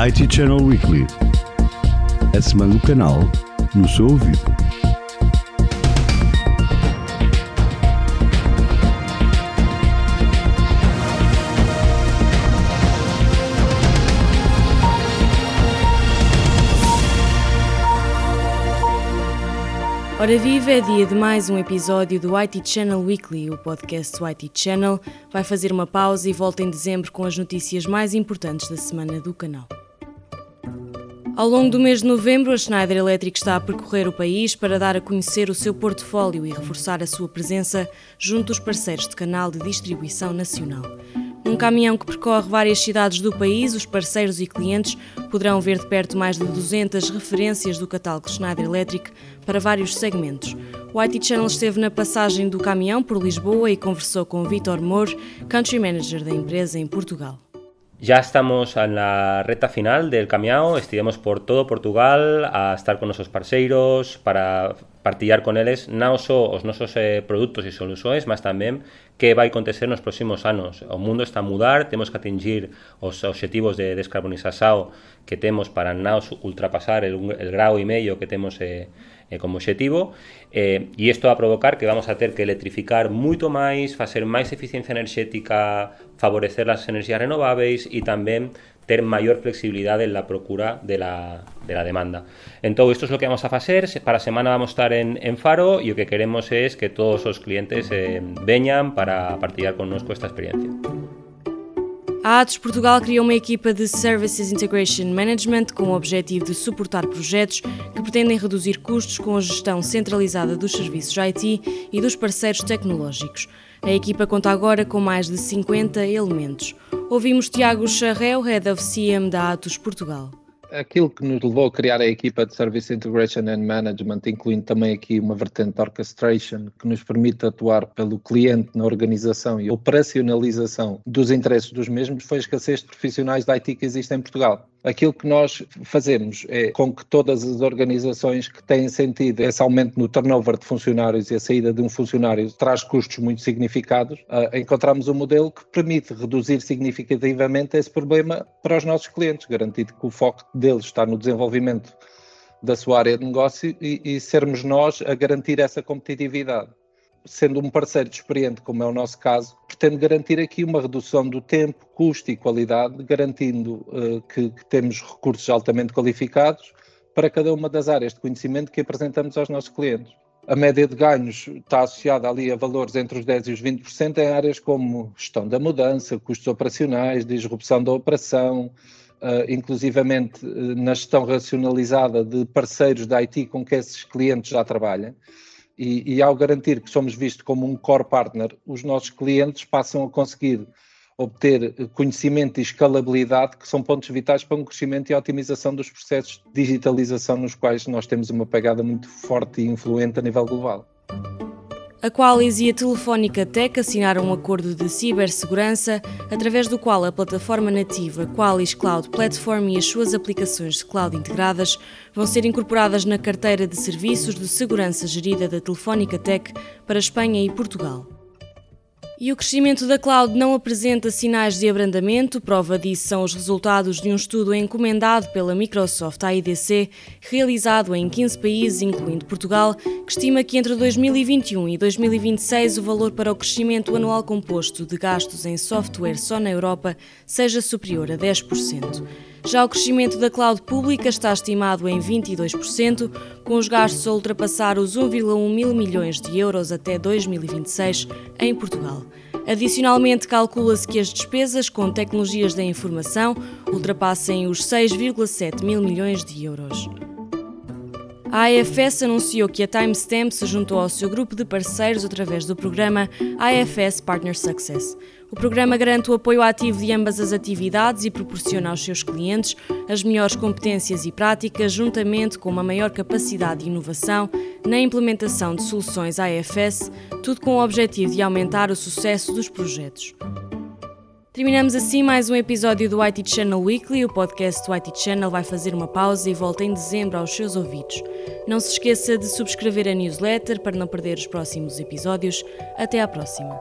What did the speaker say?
IT Channel Weekly. A semana do canal no seu ouvido. Ora viva, é dia de mais um episódio do IT Channel Weekly. O podcast do IT Channel vai fazer uma pausa e volta em dezembro com as notícias mais importantes da semana do canal. Ao longo do mês de novembro, a Schneider Electric está a percorrer o país para dar a conhecer o seu portfólio e reforçar a sua presença junto dos parceiros de canal de distribuição nacional. Num caminhão que percorre várias cidades do país, os parceiros e clientes poderão ver de perto mais de 200 referências do catálogo Schneider Electric para vários segmentos. O IT Channel esteve na passagem do caminhão por Lisboa e conversou com Vitor Moore, Country Manager da empresa em Portugal. Ya estamos en la recta final del camión, estivemos por todo Portugal a estar con nuestros parceiros para partillar con eles non só os nosos eh, produtos e soluções, mas tamén que vai acontecer nos próximos anos. O mundo está a mudar, temos que atingir os objetivos de descarbonización que temos para ultrapasar el, el grau e medio que temos eh, eh, como objetivo eh, e isto a provocar que vamos a ter que electrificar moito máis, facer máis eficiencia enerxética, favorecer as enerxías renováveis e tamén ter mayor flexibilidad en la procura de la, de la demanda. Entonces, esto es lo que vamos a hacer. Para semana vamos a estar en, en Faro y lo que queremos es que todos los clientes eh, vengan para partilhar connosco esta experiencia. A Atos Portugal criou uma equipa de Services Integration Management com o objetivo de suportar projetos que pretendem reduzir custos com a gestão centralizada dos serviços IT e dos parceiros tecnológicos. A equipa conta agora com mais de 50 elementos. Ouvimos Tiago Charreu, Head of CM da Atos Portugal aquilo que nos levou a criar a equipa de Service Integration and Management, incluindo também aqui uma vertente de orchestration, que nos permite atuar pelo cliente na organização e operacionalização dos interesses dos mesmos, foi a escassez de profissionais de IT que existe em Portugal. Aquilo que nós fazemos é com que todas as organizações que têm sentido esse aumento no turnover de funcionários e a saída de um funcionário traz custos muito significados, uh, encontramos um modelo que permite reduzir significativamente esse problema para os nossos clientes, garantindo que o foco deles está no desenvolvimento da sua área de negócio e, e sermos nós a garantir essa competitividade sendo um parceiro experiente, como é o nosso caso, pretende garantir aqui uma redução do tempo, custo e qualidade, garantindo uh, que, que, temos recursos altamente qualificados para cada uma das áreas de conhecimento que apresentamos aos nossos clientes. A média de ganhos está associada ali a valores entre os 10% e os 20% em áreas como gestão da mudança, custos operacionais, disrupção da operação, Uh, inclusivamente uh, na gestão racionalizada de parceiros da IT com que esses clientes já trabalham. E, e, ao garantir que somos vistos como um core partner, os nossos clientes passam a conseguir obter conhecimento e escalabilidade, que são pontos vitais para um crescimento e otimização dos processos de digitalização nos quais nós temos uma pegada muito forte e influente a nível global. A Qualis e a Telefónica Tech assinaram um acordo de cibersegurança, através do qual a plataforma nativa Qualis Cloud Platform e as suas aplicações de cloud integradas vão ser incorporadas na carteira de serviços de segurança gerida da Telefónica Tech para Espanha e Portugal. E o crescimento da cloud não apresenta sinais de abrandamento, prova disso são os resultados de um estudo encomendado pela Microsoft AIDC, realizado em 15 países, incluindo Portugal, que estima que entre 2021 e 2026 o valor para o crescimento anual composto de gastos em software só na Europa seja superior a 10%. Já o crescimento da cloud pública está estimado em 22%, com os gastos a ultrapassar os 1,1 mil milhões de euros até 2026 em Portugal. Adicionalmente, calcula-se que as despesas com tecnologias da informação ultrapassem os 6,7 mil milhões de euros. A AFS anunciou que a Timestamp se juntou ao seu grupo de parceiros através do programa AFS Partner Success. O programa garante o apoio ativo de ambas as atividades e proporciona aos seus clientes as melhores competências e práticas, juntamente com uma maior capacidade de inovação na implementação de soluções AFS, tudo com o objetivo de aumentar o sucesso dos projetos. Terminamos assim mais um episódio do IT Channel Weekly. O podcast do IT Channel vai fazer uma pausa e volta em dezembro aos seus ouvidos. Não se esqueça de subscrever a newsletter para não perder os próximos episódios. Até à próxima.